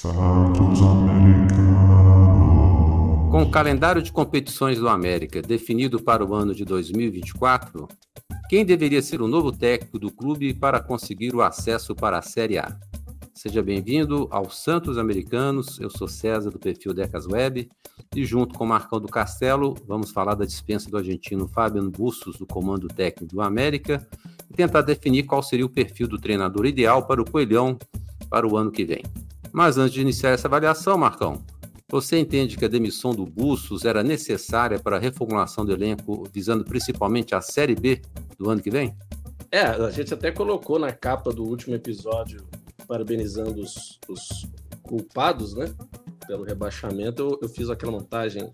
Santos Americano. Com o calendário de competições do América definido para o ano de 2024, quem deveria ser o novo técnico do clube para conseguir o acesso para a Série A? Seja bem-vindo ao Santos Americanos. Eu sou César do perfil Decas Web e junto com Marcão do Castelo vamos falar da dispensa do argentino Fabian Bustos do comando técnico do América e tentar definir qual seria o perfil do treinador ideal para o Coelhão para o ano que vem. Mas antes de iniciar essa avaliação, Marcão, você entende que a demissão do Bustos era necessária para a reformulação do elenco, visando principalmente a Série B do ano que vem? É, a gente até colocou na capa do último episódio, parabenizando os, os culpados, né? Pelo rebaixamento, eu, eu, fiz aquela montagem,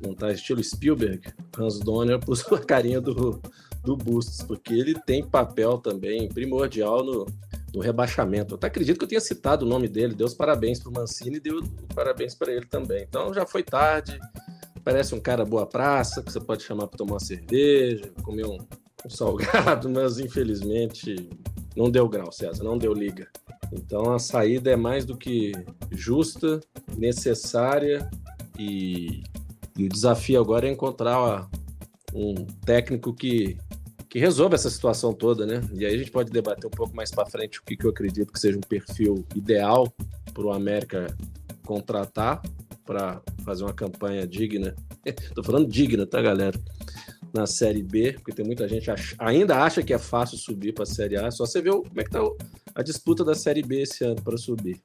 montagem estilo Spielberg, Hans Donner, pus a carinha do, do Bustos, porque ele tem papel também primordial no, do rebaixamento. Eu até acredito que eu tenha citado o nome dele, deu os parabéns para o Mancini e deu parabéns para ele também. Então já foi tarde, parece um cara boa praça, que você pode chamar para tomar uma cerveja, comer um, um salgado, mas infelizmente não deu grau, César, não deu liga. Então a saída é mais do que justa, necessária e, e o desafio agora é encontrar um técnico que que resolva essa situação toda, né? E aí a gente pode debater um pouco mais para frente o que, que eu acredito que seja um perfil ideal para o América contratar para fazer uma campanha digna. Estou falando digna, tá, galera? Na Série B, porque tem muita gente ach... ainda acha que é fácil subir para a Série A. Só você ver como é que tá a disputa da Série B esse ano para subir.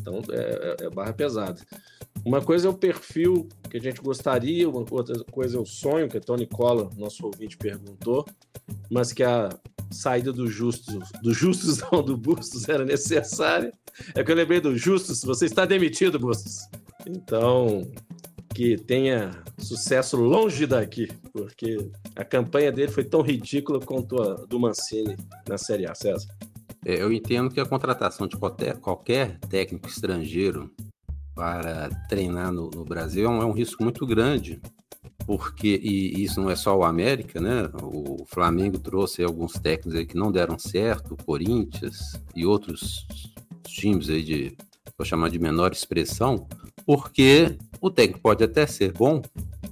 Então é, é, é barra pesada. Uma coisa é o perfil que a gente gostaria, uma outra coisa é o sonho, que a Tony Cola, nosso ouvinte, perguntou, mas que a saída do Justus, do Justus não, do Bustos era necessária. É que eu lembrei do Justus, você está demitido, Bustos. Então, que tenha sucesso longe daqui, porque a campanha dele foi tão ridícula quanto a do Mancini na Série A, César. É, eu entendo que a contratação de qualquer, qualquer técnico estrangeiro para treinar no, no Brasil é um, é um, risco muito grande, porque, e isso não é só o América, né? O Flamengo trouxe alguns técnicos aí que não deram certo, o Corinthians e outros times aí de, vou chamar de menor expressão, porque o técnico pode até ser bom,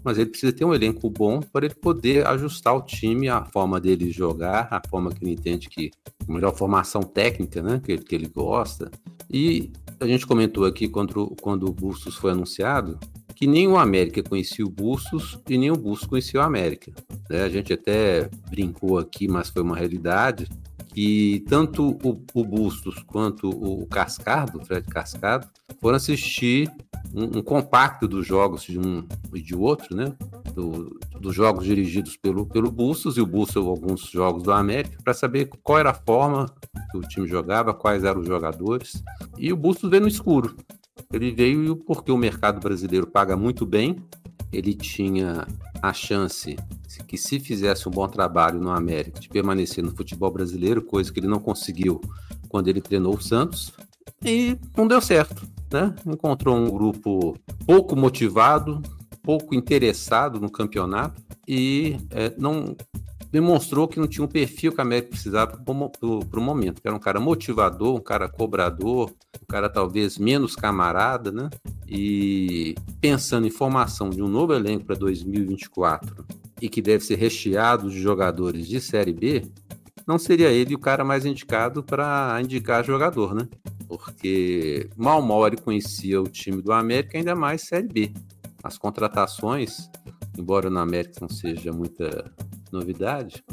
mas ele precisa ter um elenco bom para ele poder ajustar o time, a forma dele jogar, a forma que ele entende que a melhor formação técnica, né, que, que ele gosta. E a gente comentou aqui quando, quando o Bustos foi anunciado que nem o América conhecia o Bustos e nem o Bustos conhecia o América. Né? A gente até brincou aqui, mas foi uma realidade, que tanto o, o Bustos quanto o Cascado, o Fred Cascado, foram assistir um, um, compacto dos jogos de um e de outro, né? Do, dos jogos dirigidos pelo, pelo Bustos e o Bustos alguns jogos do América, para saber qual era a forma que o time jogava, quais eram os jogadores. E o Bustos veio no escuro. Ele veio porque o mercado brasileiro paga muito bem, ele tinha a chance que se fizesse um bom trabalho no América de permanecer no futebol brasileiro, coisa que ele não conseguiu quando ele treinou o Santos, e não deu certo, né? Encontrou um grupo pouco motivado, pouco interessado no campeonato e é, não demonstrou que não tinha um perfil que a América precisava para o momento, era um cara motivador, um cara cobrador, um cara talvez menos camarada, né? E pensando em formação de um novo elenco para 2024 e que deve ser recheado de jogadores de Série B, não seria ele o cara mais indicado para indicar jogador, né? Porque mal mal ele conhecia o time do América, ainda mais Série B. As contratações, embora no América não seja muita novidade,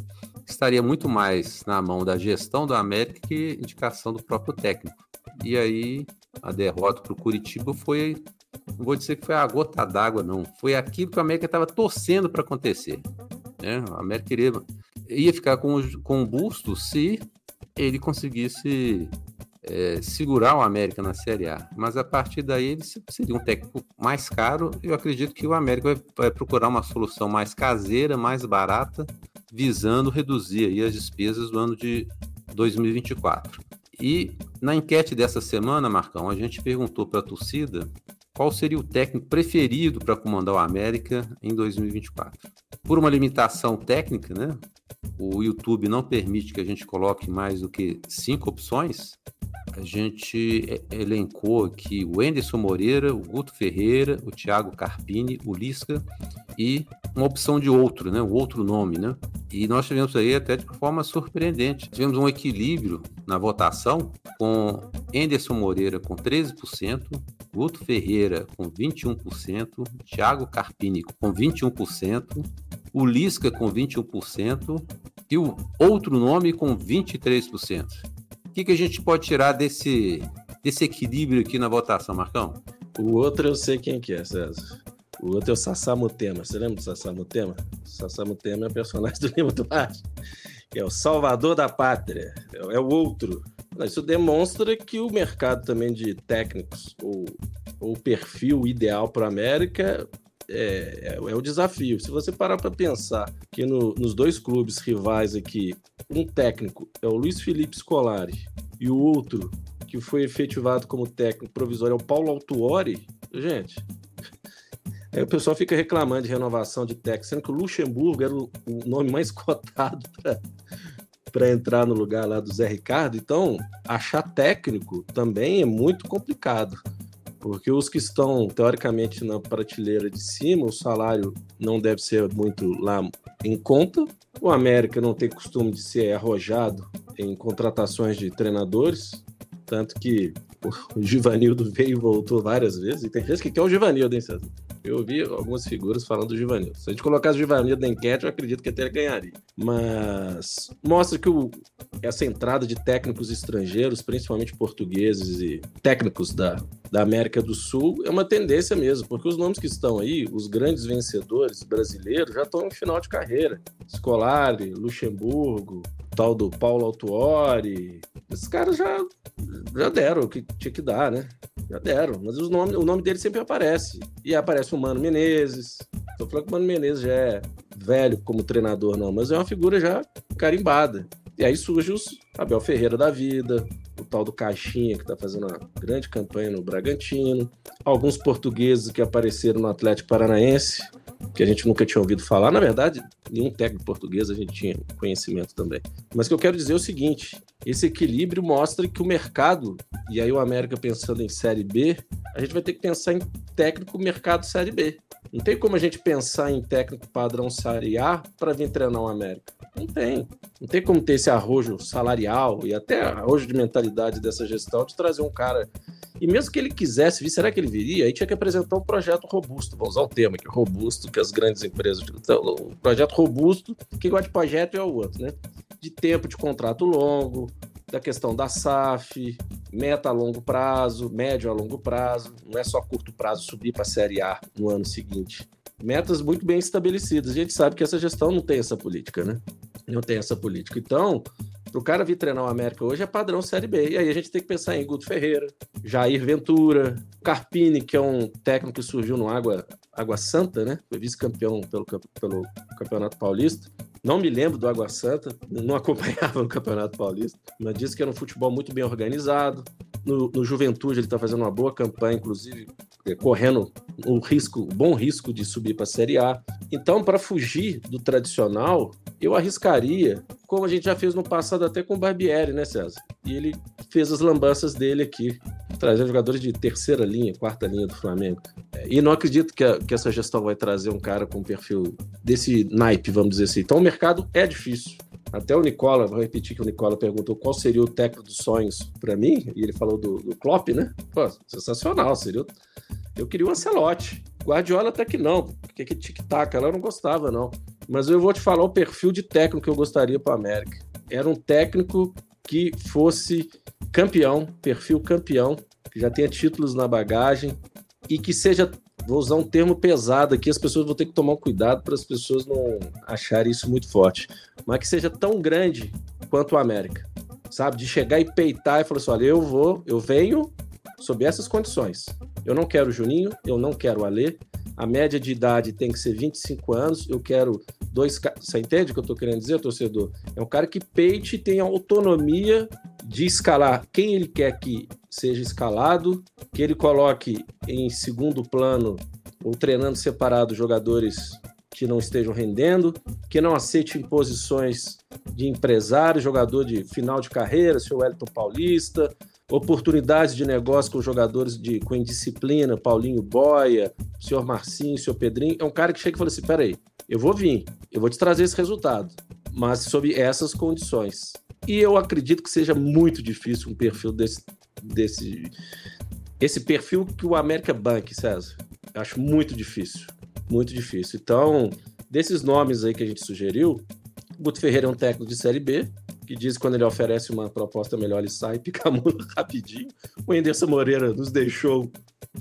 estaria muito mais na mão da gestão do América que indicação do próprio técnico. E aí a derrota para o Curitiba foi, não vou dizer que foi a gota d'água, não, foi aquilo que o América estava torcendo para acontecer. Né? O América iria, ia ficar com, com o busto se ele conseguisse é, segurar o América na Série A. Mas a partir daí ele seria um técnico mais caro. Eu acredito que o América vai, vai procurar uma solução mais caseira, mais barata, visando reduzir aí as despesas do ano de 2024. E na enquete dessa semana, Marcão, a gente perguntou para a torcida qual seria o técnico preferido para comandar o América em 2024. Por uma limitação técnica, né? O YouTube não permite que a gente coloque mais do que cinco opções. A gente elencou aqui o Enderson Moreira, o Guto Ferreira, o Thiago Carpini, o Lisca e uma opção de outro, né? Um outro nome, né? E nós tivemos aí até de forma surpreendente. Tivemos um equilíbrio na votação com Enderson Moreira com 13%, Guto Ferreira com 21%, Thiago Carpini com 21%, o Lisca com 21% e o outro nome com 23%. O que, que a gente pode tirar desse, desse equilíbrio aqui na votação, Marcão? O outro eu sei quem que é, César. O outro é o Sassamutema. Você lembra do Sassamutema? Sassamutema é o personagem do Lima Duarte. É o salvador da pátria. É o outro. Isso demonstra que o mercado também de técnicos, ou o perfil ideal para a América, é, é, é, o desafio. Se você parar para pensar que no, nos dois clubes rivais aqui, um técnico é o Luiz Felipe Scolari e o outro que foi efetivado como técnico provisório é o Paulo Autuori, gente. Aí o pessoal fica reclamando de renovação de técnico, sendo que o Luxemburgo era o, o nome mais cotado para entrar no lugar lá do Zé Ricardo. Então, achar técnico também é muito complicado porque os que estão teoricamente na prateleira de cima, o salário não deve ser muito lá em conta. O América não tem costume de ser arrojado em contratações de treinadores, tanto que o Givanildo veio e voltou várias vezes, e tem gente que quer o Givanildo, hein, César? Eu ouvi algumas figuras falando do Givanildo. Se a gente colocasse o Givanildo na enquete, eu acredito que até ele ganharia. Mas mostra que o, essa entrada de técnicos estrangeiros, principalmente portugueses e técnicos da, da América do Sul, é uma tendência mesmo, porque os nomes que estão aí, os grandes vencedores brasileiros, já estão em final de carreira. Scolari, Luxemburgo, tal do Paulo Autuori. Esses caras já, já deram o que tinha que dar, né? Já deram. Mas os nome, o nome dele sempre aparece. E aparece o Mano Menezes. Tô falando que o Mano Menezes já é velho como treinador, não, mas é uma figura já carimbada. E aí surge os Abel Ferreira da vida, o tal do Caixinha, que está fazendo uma grande campanha no Bragantino, alguns portugueses que apareceram no Atlético Paranaense, que a gente nunca tinha ouvido falar. Na verdade, nenhum técnico português a gente tinha conhecimento também. Mas o que eu quero dizer é o seguinte: esse equilíbrio mostra que o mercado, e aí o América pensando em Série B, a gente vai ter que pensar em técnico mercado Série B. Não tem como a gente pensar em técnico padrão A para vir treinar o América. Não tem. Não tem como ter esse arrojo salarial e até arrojo de mentalidade dessa gestão de trazer um cara. E mesmo que ele quisesse vir, será que ele viria? Aí tinha que apresentar um projeto robusto. Vou usar o termo aqui, robusto, que as grandes empresas. Então, um projeto robusto, quem gosta de projeto é o outro, né? De tempo de contrato longo, da questão da SAF, meta a longo prazo, médio a longo prazo, não é só curto prazo subir para a Série A no ano seguinte. Metas muito bem estabelecidas. A gente sabe que essa gestão não tem essa política, né? Não tem essa política. Então, para o cara vir treinar o América hoje é padrão Série B. E aí a gente tem que pensar em Guto Ferreira, Jair Ventura, Carpini, que é um técnico que surgiu no Água, Água Santa, né? Foi vice-campeão pelo, pelo Campeonato Paulista. Não me lembro do Água Santa, não acompanhava o Campeonato Paulista, mas disse que era um futebol muito bem organizado. No, no Juventude ele está fazendo uma boa campanha, inclusive é, correndo um risco, um bom risco de subir para a Série A. Então, para fugir do tradicional, eu arriscaria, como a gente já fez no passado até com o Barbieri, né, César? E ele fez as lambanças dele aqui, trazer jogadores de terceira linha, quarta linha do Flamengo. E não acredito que, a, que essa gestão vai trazer um cara com um perfil desse naipe, vamos dizer assim. Então o mercado é difícil. Até o Nicola, vou repetir que o Nicola perguntou qual seria o técnico dos sonhos para mim, e ele falou do, do Klopp, né? Pô, sensacional, seria. Eu queria o Ancelotti. Guardiola até que não, porque que tic-tac, ela não gostava, não. Mas eu vou te falar o perfil de técnico que eu gostaria para América. Era um técnico que fosse campeão, perfil campeão, que já tenha títulos na bagagem, e que seja, vou usar um termo pesado aqui, as pessoas vão ter que tomar cuidado para as pessoas não acharem isso muito forte, mas que seja tão grande quanto o América, sabe? De chegar e peitar e falar assim: olha, eu vou, eu venho sob essas condições. Eu não quero o Juninho, eu não quero o Alê, a média de idade tem que ser 25 anos, eu quero dois. Você entende o que eu estou querendo dizer, torcedor? É um cara que peite e tenha autonomia de escalar quem ele quer que seja escalado, que ele coloque em segundo plano ou treinando separado jogadores que não estejam rendendo, que não aceite imposições de empresário, jogador de final de carreira, seu Wellington Paulista, oportunidades de negócio com jogadores de, com indisciplina, Paulinho Boia, senhor Marcinho, senhor Pedrinho. É um cara que chega e fala assim: peraí, eu vou vir, eu vou te trazer esse resultado, mas sob essas condições. E eu acredito que seja muito difícil um perfil desse, desse esse perfil que o América Bank, César. Acho muito difícil, muito difícil. Então, desses nomes aí que a gente sugeriu, Guto Ferreira é um técnico de Série B, que diz que quando ele oferece uma proposta melhor, ele sai, pica a mula rapidinho. O Enderson Moreira nos deixou,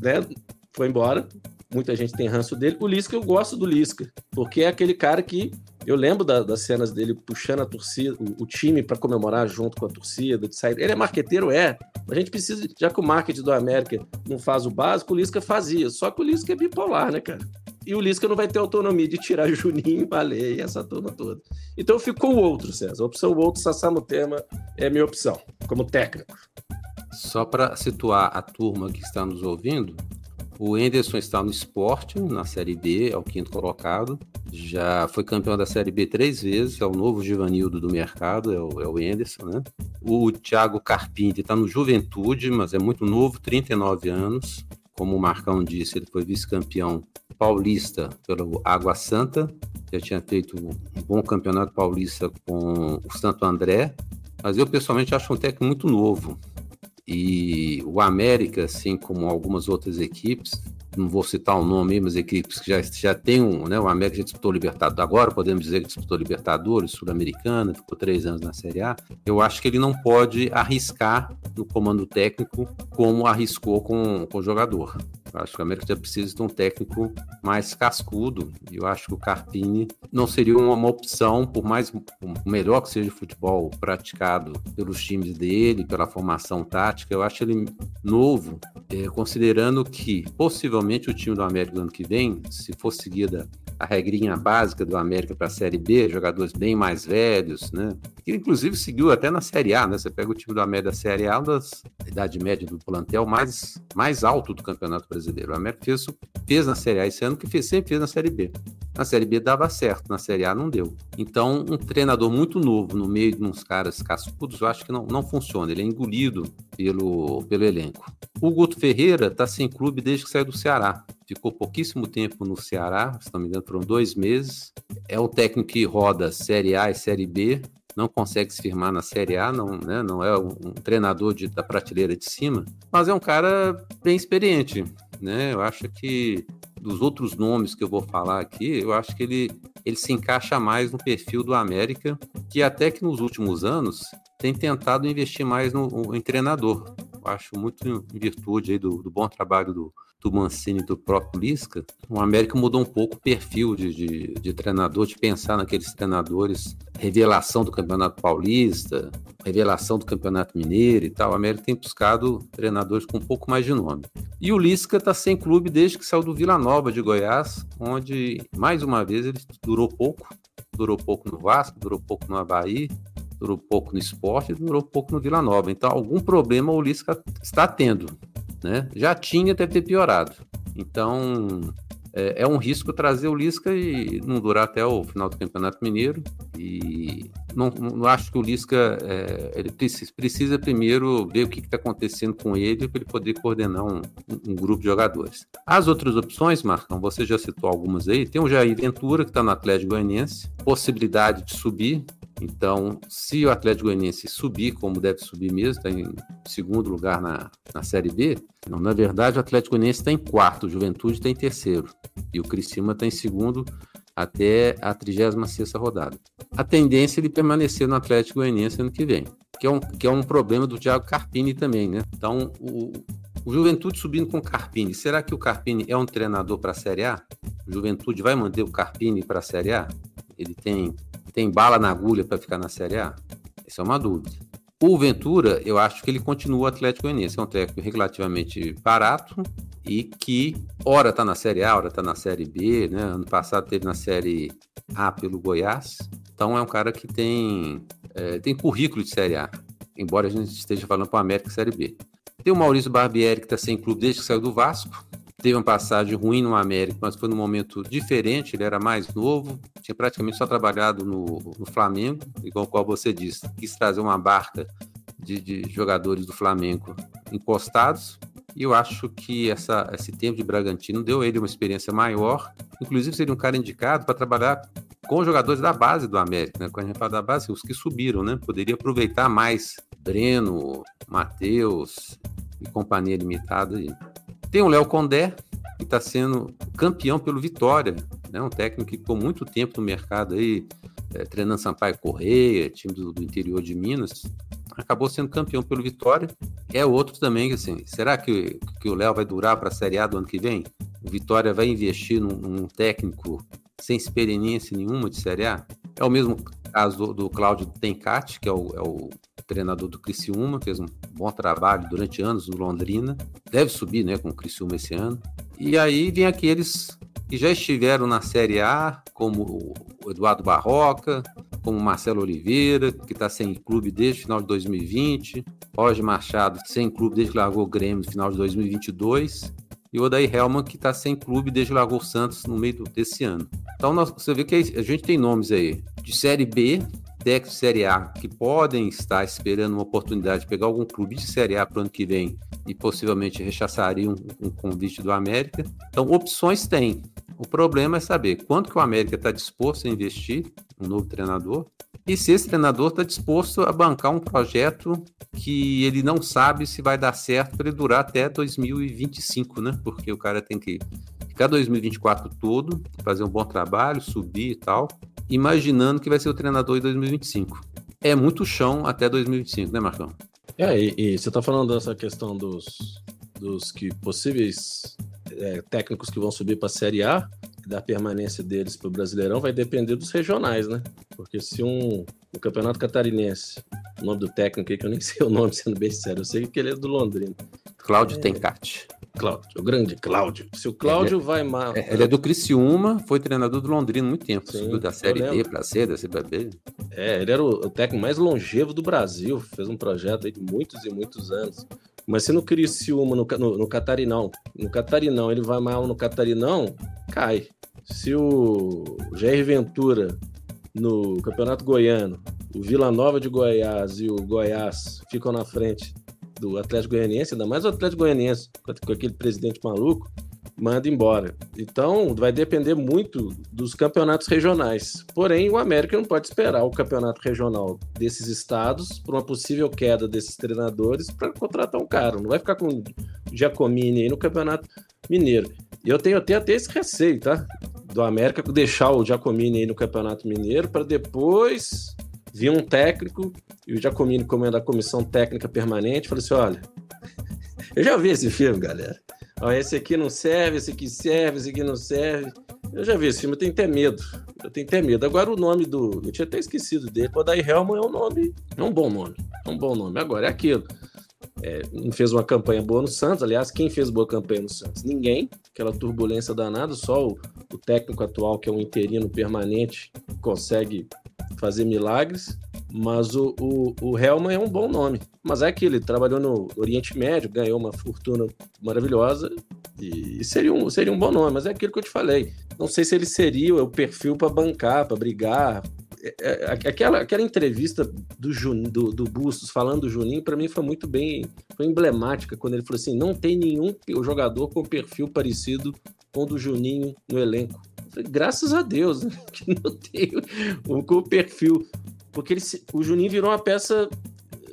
né? Foi embora. Muita gente tem ranço dele. O Lisca, eu gosto do Lisca, porque é aquele cara que eu lembro da, das cenas dele puxando a torcida, o, o time para comemorar junto com a torcida, de sair. Ele é marqueteiro, é. A gente precisa, já que o marketing do América não faz o básico, o Lisca fazia. Só que o Lisca é bipolar, né, cara? e o Lisca não vai ter autonomia de tirar Juninho, Valei e essa turma toda. Então ficou o outro, César. A opção outro, Sassamutema, é minha opção, como técnico. Só para situar a turma que está nos ouvindo, o Enderson está no esporte, na Série B, é o quinto colocado. Já foi campeão da Série B três vezes, é o novo Givanildo do mercado, é o, é o Enderson, né? O Thiago Carpini está no Juventude, mas é muito novo, 39 anos. Como o Marcão disse, ele foi vice-campeão paulista pelo Água Santa, já tinha feito um bom campeonato paulista com o Santo André, mas eu pessoalmente acho um técnico muito novo. E o América, assim como algumas outras equipes, não vou citar o nome, mas equipes que já, já tem um, né? O América já disputou Libertadores, agora podemos dizer que disputou Libertadores, Sul-Americana, ficou três anos na Série A. Eu acho que ele não pode arriscar no comando técnico como arriscou com, com o jogador. Eu acho que o América já precisa de um técnico mais cascudo. E eu acho que o Carpini não seria uma, uma opção, por mais melhor que seja o futebol praticado pelos times dele, pela formação tática. Eu acho ele novo, é, considerando que possivelmente o time do América no ano que vem, se for seguida a regrinha básica do América para a Série B, jogadores bem mais velhos, né? Que inclusive seguiu até na Série A, né? Você pega o time do América da Série A, das idade média do plantel mais, mais alto do Campeonato Brasileiro. O América fez, fez na Série A esse ano que fez, sempre fez na Série B. Na Série B dava certo, na Série A não deu. Então, um treinador muito novo no meio de uns caras cascudos, eu acho que não, não funciona. Ele é engolido pelo, pelo elenco. O Guto Ferreira está sem clube desde que saiu do Ceará ficou pouquíssimo tempo no Ceará, se não me engano, foram dois meses. É o técnico que roda Série A e Série B, não consegue se firmar na Série A, não, né, não é um treinador de, da prateleira de cima, mas é um cara bem experiente. Né? Eu acho que dos outros nomes que eu vou falar aqui, eu acho que ele, ele se encaixa mais no perfil do América, que até que nos últimos anos tem tentado investir mais no, em treinador. Eu acho muito em virtude aí do, do bom trabalho do, do Mancini e do próprio Lisca, o América mudou um pouco o perfil de, de, de, treinador, de pensar naqueles treinadores, revelação do Campeonato Paulista, revelação do Campeonato Mineiro e tal. O América tem buscado treinadores com um pouco mais de nome. E o Lisca está sem clube desde que saiu do Vila Nova de Goiás, onde, mais uma vez, ele durou pouco. Durou pouco no Vasco, durou pouco no Havaí, durou pouco no esporte, durou pouco no Vila Nova. Então, algum problema o Lisca está tendo né? Já tinha, deve ter piorado. Então, é, é, um risco trazer o Lisca e não durar até o final do Campeonato Mineiro. E não, não acho que o Lisca é, ele precisa, precisa, primeiro ver o que está acontecendo com ele para ele poder coordenar um, um, grupo de jogadores. As outras opções, Marcão, você já citou algumas aí. Tem o Jair Ventura, que está no Atlético Goianiense, possibilidade de subir. Então, se o Atlético Goianiense subir, como deve subir mesmo, está em segundo lugar na, na Série B, não, na verdade o Atlético Goianiense está em quarto, o Juventude está em terceiro e o Criciúma está em segundo até a 36ª rodada. A tendência é ele permanecer no Atlético Goianiense ano que vem, que é um, que é um problema do Thiago Carpini também, né? Então, o, o Juventude subindo com o Carpini, será que o Carpini é um treinador para a Série A? O Juventude vai manter o Carpini para a Série A? Ele tem tem bala na agulha para ficar na Série A? Essa é uma dúvida. O Ventura, eu acho que ele continua o Atlético Goianiense. É um técnico relativamente barato e que, ora está na Série A, ora está na Série B, né? Ano passado teve na Série A pelo Goiás. Então é um cara que tem, é, tem currículo de Série A, embora a gente esteja falando para o América Série B. Tem o Maurício Barbieri, que está sem clube desde que saiu do Vasco teve uma passagem ruim no América, mas foi num momento diferente, ele era mais novo, tinha praticamente só trabalhado no, no Flamengo, igual qual você disse, quis trazer uma barca de, de jogadores do Flamengo encostados. E eu acho que essa, esse tempo de Bragantino deu ele uma experiência maior. Inclusive, seria um cara indicado para trabalhar com jogadores da base do América, né? Quando a gente fala da base, os que subiram, né? Poderia aproveitar mais Breno, Matheus e companhia limitada. Tem o Léo Condé, que está sendo campeão pelo Vitória, né? Um técnico que ficou muito tempo no mercado aí, é, treinando Sampaio Correia, time do, do interior de Minas acabou sendo campeão pelo Vitória. É outro também, assim, será que, que o Léo vai durar para a Série A do ano que vem? O Vitória vai investir num, num, técnico sem experiência nenhuma de Série A? É o mesmo caso do, do Cláudio Tencati, que é o, é o, treinador do Criciúma, fez um bom trabalho durante anos no Londrina, deve subir né, com o Criciúma esse ano. E aí vem aqueles que já estiveram na Série A, como o Eduardo Barroca, como Marcelo Oliveira, que está sem clube desde o final de 2020, Roger Machado, sem clube desde que largou o Grêmio no final de 2022, e o Odair Helman, que está sem clube desde o Santos no meio desse ano. Então nós, você vê que a gente tem nomes aí de Série B, técnicos de Série A, que podem estar esperando uma oportunidade de pegar algum clube de Série A para o ano que vem e possivelmente rechaçariam um, convite do América. Então opções tem. O problema é saber quanto que o América está disposto a investir um novo treinador e se esse treinador está disposto a bancar um projeto que ele não sabe se vai dar certo para ele durar até 2025, né? Porque o cara tem que ficar 2024 todo, fazer um bom trabalho, subir e tal, imaginando que vai ser o treinador em 2025. É muito chão até 2025, né, Marcão? É, e, e você está falando dessa questão dos, dos que possíveis é, técnicos que vão subir para a Série A, da permanência deles para o Brasileirão vai depender dos regionais, né? Porque se um o Campeonato Catarinense, o nome do técnico aí, que eu nem sei o nome, sendo bem sério, eu sei que ele é do Londrina. Cláudio é... Tencati. Cláudio, o grande Cláudio. Se o Cláudio ele, é- vai mal. É, ele é do Criciúma, foi treinador do Londrina muito tempo. Sim, da Série D para C, da C para B. É, ele era o, o técnico mais longevo do Brasil, fez um projeto aí de muitos e muitos anos. Mas se no Criciúma, no, no, no Catarinão, no Catarinão, ele vai mal no Catarinão, cai. Se o Jair Ventura no Campeonato Goiano, o Vila Nova de Goiás e o Goiás ficam na frente do Atlético Goianiense, ainda mais o Atlético Goianiense, com aquele presidente maluco, manda embora. Então, vai depender muito dos campeonatos regionais. Porém, o América não pode esperar o campeonato regional desses estados por uma possível queda desses treinadores para contratar um cara. Não vai ficar com Giacomini aí no campeonato mineiro. Eu tenho até, até esse receio, tá? Do América deixar o Giacomini aí no campeonato mineiro para depois vir um técnico e o Giacomini comendo a comissão técnica permanente. Falei assim: olha, eu já vi esse filme, galera. Ó, esse aqui não serve, esse aqui serve, esse aqui não serve. Eu já vi esse filme, eu tenho até medo. Eu tenho até medo. Agora o nome do. Eu tinha até esquecido dele. O Daí Helman é um nome. É um bom nome. É um bom nome. Agora é aquilo. É, não fez uma campanha boa no Santos. Aliás, quem fez boa campanha no Santos? Ninguém. Aquela turbulência danada, só o, o técnico atual, que é um interino permanente, consegue fazer milagres. Mas o, o, o é um bom nome. Mas é aquilo, ele trabalhou no Oriente Médio, ganhou uma fortuna maravilhosa e seria um, seria um bom nome. Mas é aquilo que eu te falei. Não sei se ele seria o perfil para bancar, para brigar. É, é, aquela, aquela entrevista do, Juninho, do, do Bustos falando do Juninho, para mim foi muito bem, foi emblemática quando ele falou assim: não tem nenhum jogador com perfil parecido com o do Juninho no elenco. Graças a Deus, né? que não tem o, o perfil porque ele, o Juninho virou uma peça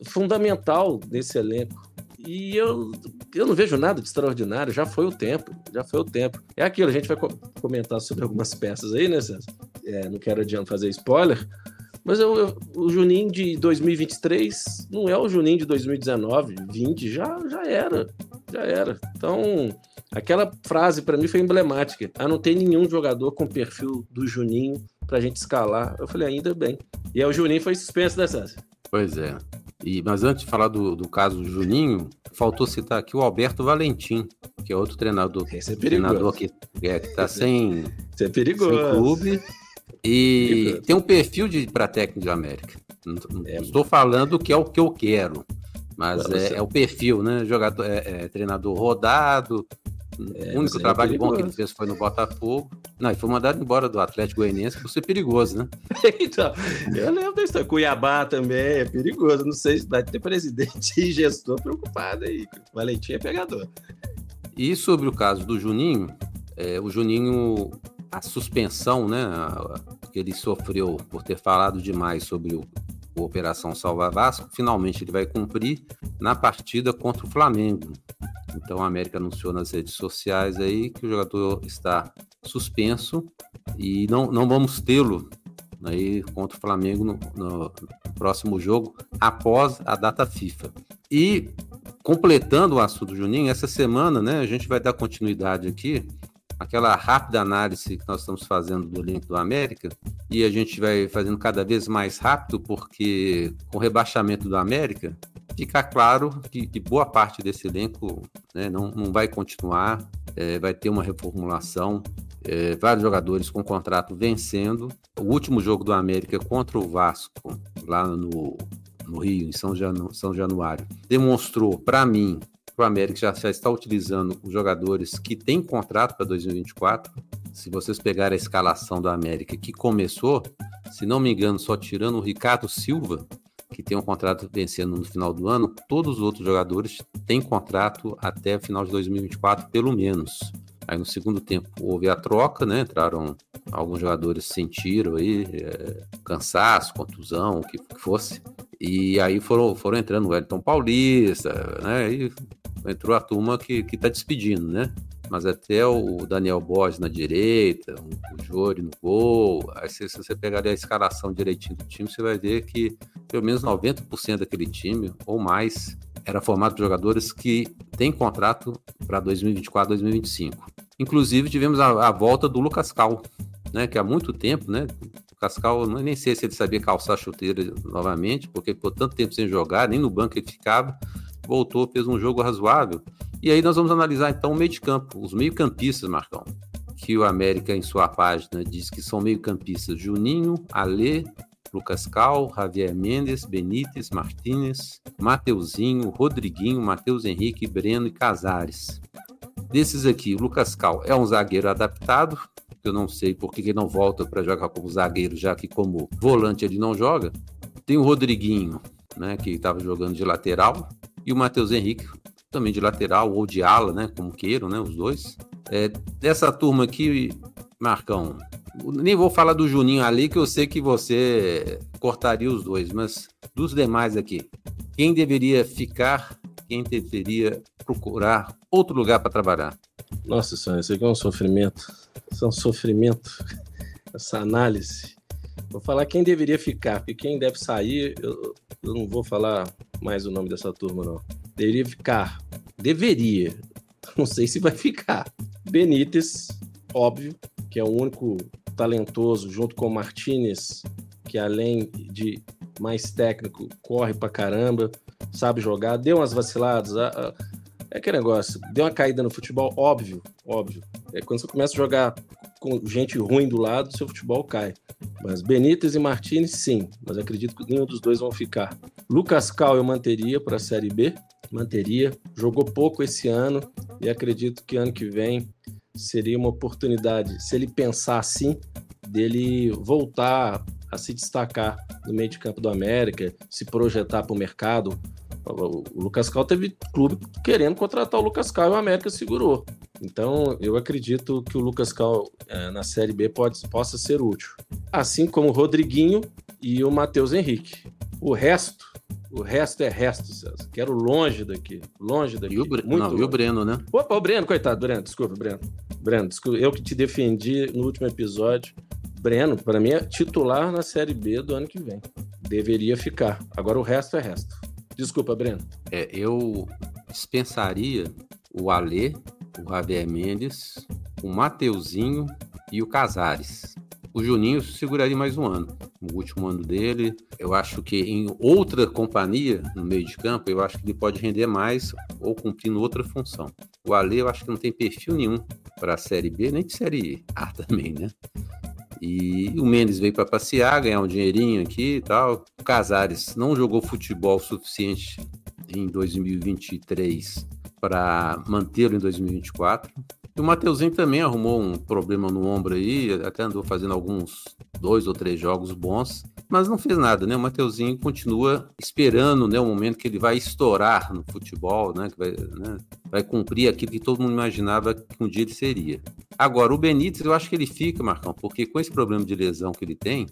fundamental nesse elenco. E eu, eu não vejo nada de extraordinário, já foi o tempo, já foi o tempo. É aquilo, a gente vai co comentar sobre algumas peças aí, né, César? É, não quero adiantar fazer spoiler, mas eu, eu, o Juninho de 2023 não é o Juninho de 2019, 20, já, já era, já era. Então, aquela frase para mim foi emblemática. Ah, não tem nenhum jogador com perfil do Juninho pra gente escalar. Eu falei, ainda bem. E aí o Juninho foi suspenso dessa. Né, pois é. E, mas antes de falar do, do caso do Juninho, faltou citar aqui o Alberto Valentim, que é outro treinador. Esse é perigoso. Treinador que, é, que tá sem, Esse é perigoso. sem clube. E perigoso. tem um perfil de para técnico de América. Não, é, estou falando que é o que eu quero, mas é, é, o perfil, né? Jogador, é, é, treinador rodado, É, o único é trabalho é bom que ele fez foi no Botafogo. Não, e foi mandado embora do Atlético Goianiense por ser perigoso, né? então, eu lembro da história. Cuiabá também é perigoso. Não sei se vai ter presidente e gestor preocupado aí. O Valentim é pegador. E sobre o caso do Juninho, é, o Juninho, a suspensão, né, que ele sofreu por ter falado demais sobre o, a Operação Salva Vasco, finalmente ele vai cumprir na partida contra o Flamengo. Então a América anunciou nas redes sociais aí que o jogador está suspenso e não, não vamos tê-lo aí contra o Flamengo no, no, próximo jogo após a data FIFA. E completando o assunto Juninho, essa semana, né, a gente vai dar continuidade aqui aquela rápida análise que nós estamos fazendo do elenco do América e a gente vai fazendo cada vez mais rápido porque com o rebaixamento do América fica claro que, que boa parte desse elenco né, não, não vai continuar, é, vai ter uma reformulação é, vários jogadores com contrato vencendo. O último jogo do América contra o Vasco, lá no, no Rio, em São, São Januário, demonstrou para mim o América já, já está utilizando os jogadores que têm contrato para 2024. Se vocês pegarem a escalação do América que começou, se não me engano, só tirando o Ricardo Silva, que tem um contrato vencendo no final do ano, todos os outros jogadores têm contrato até o final de 2024, pelo menos. Aí no segundo tempo houve a troca, né? Entraram alguns jogadores sentiram aí é, cansaço, contusão, o que, que fosse. E aí foram, foram entrando o Wellington Paulista, né? E entrou a turma que, que tá despedindo, né? Mas até o Daniel Borges na direita, o Jori no gol. Aí se, se você pegar a escalação direitinho do time, você vai ver que pelo menos 90% daquele time, ou mais, era formado por jogadores que têm contrato para 2024, 2025. Inclusive, tivemos a, a, volta do Lucas Cal, né, que há muito tempo, né, o Cascal, nem sei se ele sabia calçar chuteira novamente, porque por tanto tempo sem jogar, nem no banco ele ficava, voltou, fez um jogo razoável. E aí nós vamos analisar então o meio de campo, os meio-campistas, Marcão, que o América em sua página diz que são meio-campistas Juninho, Alê, Lucas Cal, Javier Mendes, Benítez, Martínez, Mateuzinho, Rodriguinho, Matheus Henrique, Breno e Casares. Desses aqui, o Lucas Cal é um zagueiro adaptado, eu não sei por que ele não volta para jogar como zagueiro, já que como volante ele não joga. Tem o Rodriguinho, né, que estava jogando de lateral, e o Matheus Henrique, também de lateral ou de ala, né, como queiram, né, os dois. É, dessa turma aqui, Marcão, nem vou falar do Juninho ali, que eu sei que você cortaria os dois, mas dos demais aqui, quem deveria ficar, quem deveria procurar outro lugar para trabalhar? Nossa senhora, isso aqui é um sofrimento. Isso é um sofrimento, essa análise. Vou falar quem deveria ficar, porque quem deve sair, eu, eu não vou falar mais o nome dessa turma, não. Deveria ficar. Deveria. Não sei se vai ficar. Benítez, óbvio, que é o único talentoso, junto com o Martinez, que além de mais técnico, corre pra caramba, sabe jogar, deu umas vaciladas. É aquele negócio, deu uma caída no futebol, óbvio, óbvio. É quando você começa a jogar com gente ruim do lado, seu futebol cai. Mas Benítez e Martinez, sim, mas acredito que nenhum dos dois vão ficar. Lucas Cal eu manteria para a Série B, manteria. Jogou pouco esse ano e acredito que ano que vem seria uma oportunidade, se ele pensar assim, dele voltar a se destacar no meio de campo do América, se projetar para o mercado. O Lucas Cal teve clube querendo contratar o Lucas Cal e o América segurou. Então, eu acredito que o Lucas Cal é, na Série B pode, possa ser útil. Assim como o Rodriguinho e o Matheus Henrique. O resto, o resto é resto, César. Quero longe daqui. Longe daqui. E o, Bre... Muito Não, e o Breno, né? Opa, o Breno, coitado, Breno, desculpa, Breno. Breno, desculpa, eu que te defendi no último episódio. Breno, para mim, é titular na Série B do ano que vem. Deveria ficar. Agora o resto é resto. Desculpa, Breno. É, eu dispensaria o Alê, o Javier Mendes, o Mateuzinho e o Casares. O Juninho seguraria mais um ano. O último ano dele, eu acho que em outra companhia, no meio de campo, eu acho que ele pode render mais ou cumprindo outra função. O Ale, eu acho que não tem perfil nenhum para a Série B, nem de Série A também, né? E o Mendes veio para passear, ganhar um dinheirinho aqui e tal. O Casares não jogou futebol suficiente em 2023 para mantê-lo em 2024. E o Mateuzinho também arrumou um problema no ombro aí, até andou fazendo alguns dois ou três jogos bons, mas não fez nada, né? O Mateuzinho continua esperando né, o momento que ele vai estourar no futebol, né? Que vai, né, vai cumprir aquilo que todo mundo imaginava que um dia ele seria. Agora, o Benítez, eu acho que ele fica, Marcão, porque com esse problema de lesão que ele tem,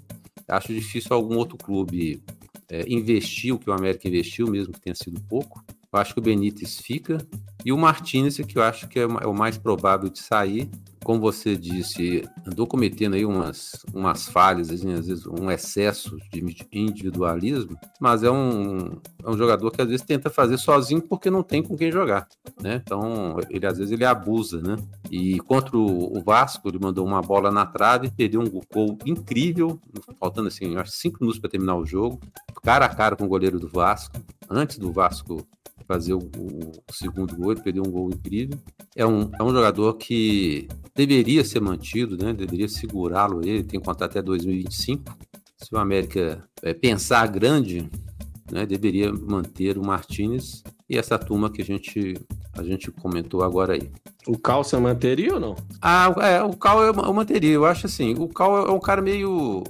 acho difícil algum outro clube é, investir o que o América investiu, mesmo que tenha sido pouco. Eu acho que o Benítez fica. E o Martinez, que eu acho que é, é o mais provável de sair. Como você disse, andou cometendo aí umas, umas falhas, assim, às vezes um excesso de individualismo, mas é um, é um jogador que às vezes tenta fazer sozinho porque não tem com quem jogar, né? Então, ele às vezes ele abusa, né? E contra o, Vasco, ele mandou uma bola na trave, perdeu um gol incrível, faltando assim, acho cinco minutos para terminar o jogo, cara a cara com o goleiro do Vasco, antes do Vasco fazer o, o, segundo gol, ele perdeu um gol incrível. É um, é um jogador que deveria ser mantido, né? deveria segurá-lo ele, tem contrato até 2025. Se o América é, pensar grande, né, deveria manter o Martinez e essa turma que a gente, a gente comentou agora aí. O Cal você manteria ou não? Ah, é, o Cal eu, eu manteria. Eu acho assim, o Cal é um cara meio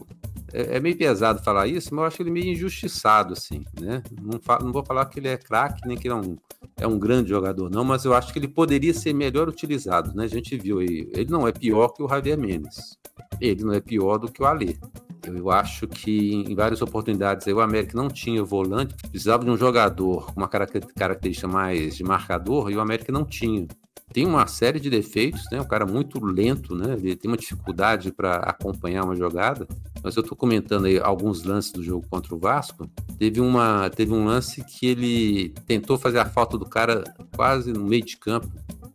é, é, meio pesado falar isso, mas eu acho ele meio injustiçado, assim, né? Não, não vou falar que ele é craque, nem que ele é um, é um grande jogador, não, mas eu acho que ele poderia ser melhor utilizado, né? A gente viu aí, ele não é pior que o Javier Mendes, ele não é pior do que o Alê. Eu acho que em várias oportunidades aí, o América não tinha volante, precisava de um jogador com uma característica mais de marcador e o América não tinha tem uma série de defeitos, né? Um cara muito lento, né? Ele tem uma dificuldade para acompanhar uma jogada. Mas eu estou comentando aí alguns lances do jogo contra o Vasco. Teve, uma, teve um lance que ele tentou fazer a falta do cara quase no meio de campo.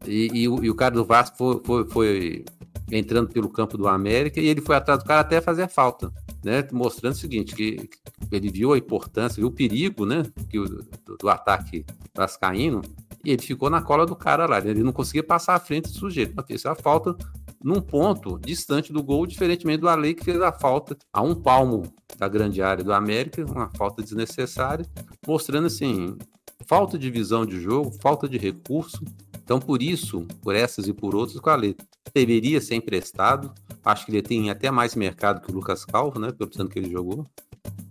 E, e, e o cara do Vasco foi, foi, foi entrando pelo campo do América e ele foi atrás do cara até fazer a falta. Né, mostrando o seguinte, que ele viu a importância, viu o perigo né, que o, do, do ataque vascaíno, e ele ficou na cola do cara lá. Ele não conseguia passar à frente do sujeito. Mas fez a falta num ponto distante do gol, diferentemente do Ale que fez a falta a um palmo da grande área do América, uma falta desnecessária, mostrando assim falta de visão de jogo, falta de recurso. Então, por isso, por essas e por outras, o Ale deveria ser emprestado. Acho que ele tem até mais mercado que o Lucas Calvo, né? Pelo tanto que ele jogou.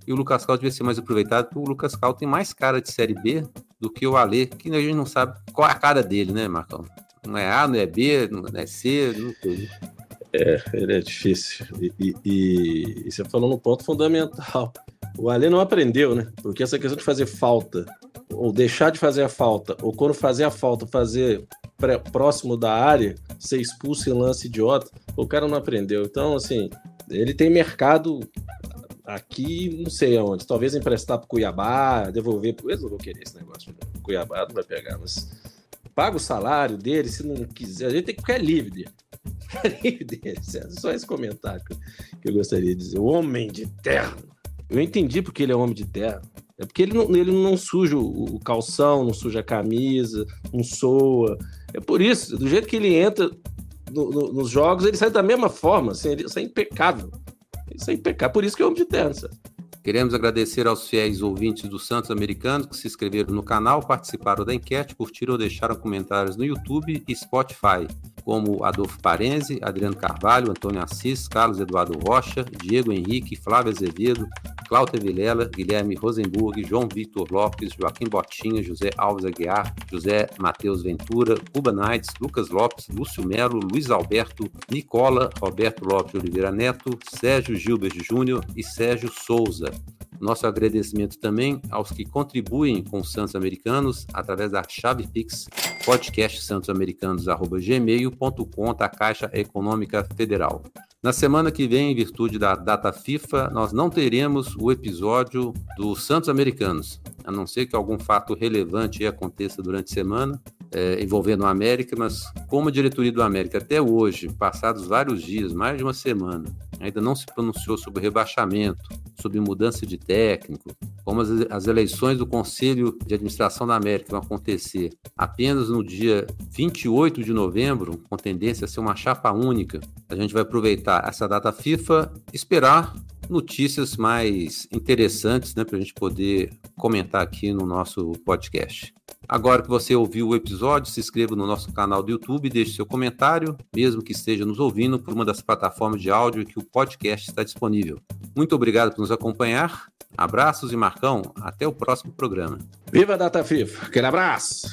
E o Lucas Cal devia ser mais aproveitado, porque o Lucas Cal tem mais cara de Série B do que o Alê, que a gente não sabe qual é a cara dele, né, Marcão? Não é A, não é B, não é C, não sei. É, ele é difícil. E, e, e, e você falou no ponto fundamental. O Alê não aprendeu, né? Porque essa questão de fazer falta, ou deixar de fazer a falta, ou quando fazer a falta, fazer pré, próximo da área, ser expulso em lance idiota, o cara não aprendeu. Então, assim, ele tem mercado Aqui, não sei aonde. Talvez emprestar para Cuiabá, devolver. Eles não vão querer esse negócio. Cuiabá não vai pegar, mas paga o salário dele, se não quiser. A gente tem que ficar livre dele. Ficar livre dele. É só esse comentário que eu gostaria de dizer. O homem de terra. Eu entendi porque ele é homem de terra. É porque ele não, ele não suja o, o calção, não suja a camisa, não soa. É por isso, do jeito que ele entra no, no, nos jogos, ele sai da mesma forma, assim, ele sai impecável. Sem pecar, por isso que é homem de terra. Queremos agradecer aos fiéis ouvintes do Santos Americanos que se inscreveram no canal, participaram da enquete, curtiram ou deixaram comentários no YouTube e Spotify, como Adolfo Parenzi, Adriano Carvalho, Antônio Assis, Carlos Eduardo Rocha, Diego Henrique, Flávio Azevedo, Cláudia Vilela, Guilherme Rosenburg, João Victor Lopes, Joaquim Botinha, José Alves Aguiar, José Matheus Ventura, Cuba Nights, Lucas Lopes, Lúcio Melo, Luiz Alberto, Nicola, Roberto Lopes Oliveira Neto, Sérgio Gilbert Júnior e Sérgio Souza. Nosso agradecimento também aos que contribuem com os Santos Americanos através da chave Pix podcastsantosamericanos.gmail.com da Caixa Econômica Federal. Na semana que vem, em virtude da data FIFA, nós não teremos o episódio dos Santos Americanos, a não ser que algum fato relevante aconteça durante a semana é, envolvendo a América, mas como a diretoria do América até hoje, passados vários dias, mais de uma semana, ainda não se pronunciou sobre rebaixamento, sobre mudança de técnico, como as, as, eleições do Conselho de Administração da América vão acontecer apenas no dia 28 de novembro, com tendência a ser uma chapa única, a gente vai aproveitar essa data FIFA, esperar notícias mais interessantes né, para a gente poder comentar aqui no nosso podcast. Agora que você ouviu o episódio, se inscreva no nosso canal do YouTube e deixe seu comentário, mesmo que esteja nos ouvindo por uma das plataformas de áudio que o podcast está disponível. Muito obrigado por nos acompanhar. Abraços e Marcão, até o próximo programa. Viva a Data FIFA! Aquele abraço!